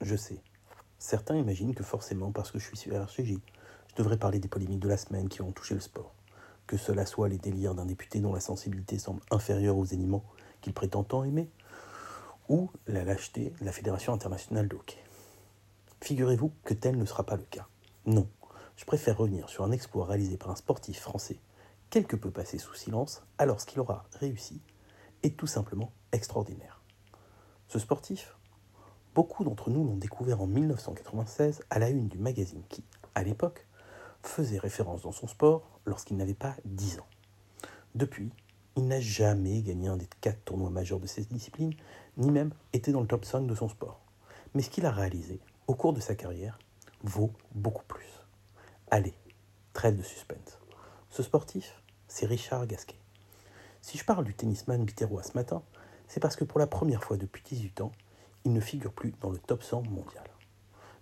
Je sais. Certains imaginent que forcément, parce que je suis sur RCJ, je devrais parler des polémiques de la semaine qui ont touché le sport. Que cela soit les délires d'un député dont la sensibilité semble inférieure aux animaux qu'il prétend tant aimer, ou la lâcheté de la Fédération internationale de hockey. Figurez-vous que tel ne sera pas le cas. Non, je préfère revenir sur un exploit réalisé par un sportif français, quelque peu passé sous silence, alors qu'il aura réussi est tout simplement extraordinaire. Ce sportif, beaucoup d'entre nous l'ont découvert en 1996 à la une du magazine qui, à l'époque, faisait référence dans son sport lorsqu'il n'avait pas 10 ans. Depuis, il n'a jamais gagné un des quatre tournois majeurs de cette discipline, ni même été dans le top 5 de son sport. Mais ce qu'il a réalisé au cours de sa carrière vaut beaucoup plus. Allez, trêve de suspense. Ce sportif, c'est Richard Gasquet. Si je parle du tennisman bitérois ce matin, c'est parce que pour la première fois depuis 18 ans, il ne figure plus dans le top 100 mondial.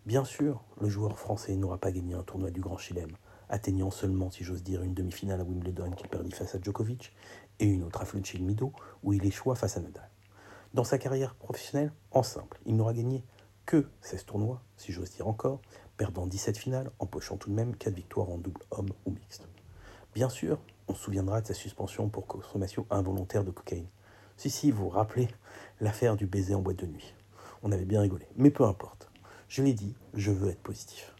Bien sûr, le joueur français n'aura pas gagné un tournoi du Grand Chelem, atteignant seulement, si j'ose dire, une demi-finale à Wimbledon qu'il perdit face à Djokovic et une autre à Mido où il échoua face à Nadal. Dans sa carrière professionnelle, en simple, il n'aura gagné que 16 tournois, si j'ose dire encore, perdant 17 finales, empochant tout de même 4 victoires en double homme ou mixte. Bien sûr, on se souviendra de sa suspension pour consommation involontaire de cocaïne. Si, si, vous vous rappelez l'affaire du baiser en boîte de nuit. On avait bien rigolé, mais peu importe. Je l'ai dit, je veux être positif.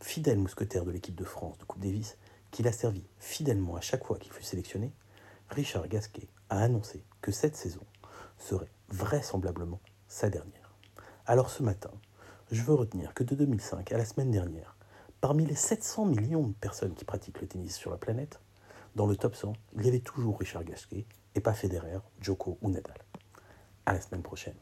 Fidèle mousquetaire de l'équipe de France de Coupe Davis, qu'il a servi fidèlement à chaque fois qu'il fut sélectionné, Richard Gasquet a annoncé que cette saison serait vraisemblablement sa dernière. Alors ce matin, je veux retenir que de 2005 à la semaine dernière, parmi les 700 millions de personnes qui pratiquent le tennis sur la planète, dans le top 100, il y avait toujours Richard Gasquet et pas Federer, Joko ou Nadal. À la semaine prochaine.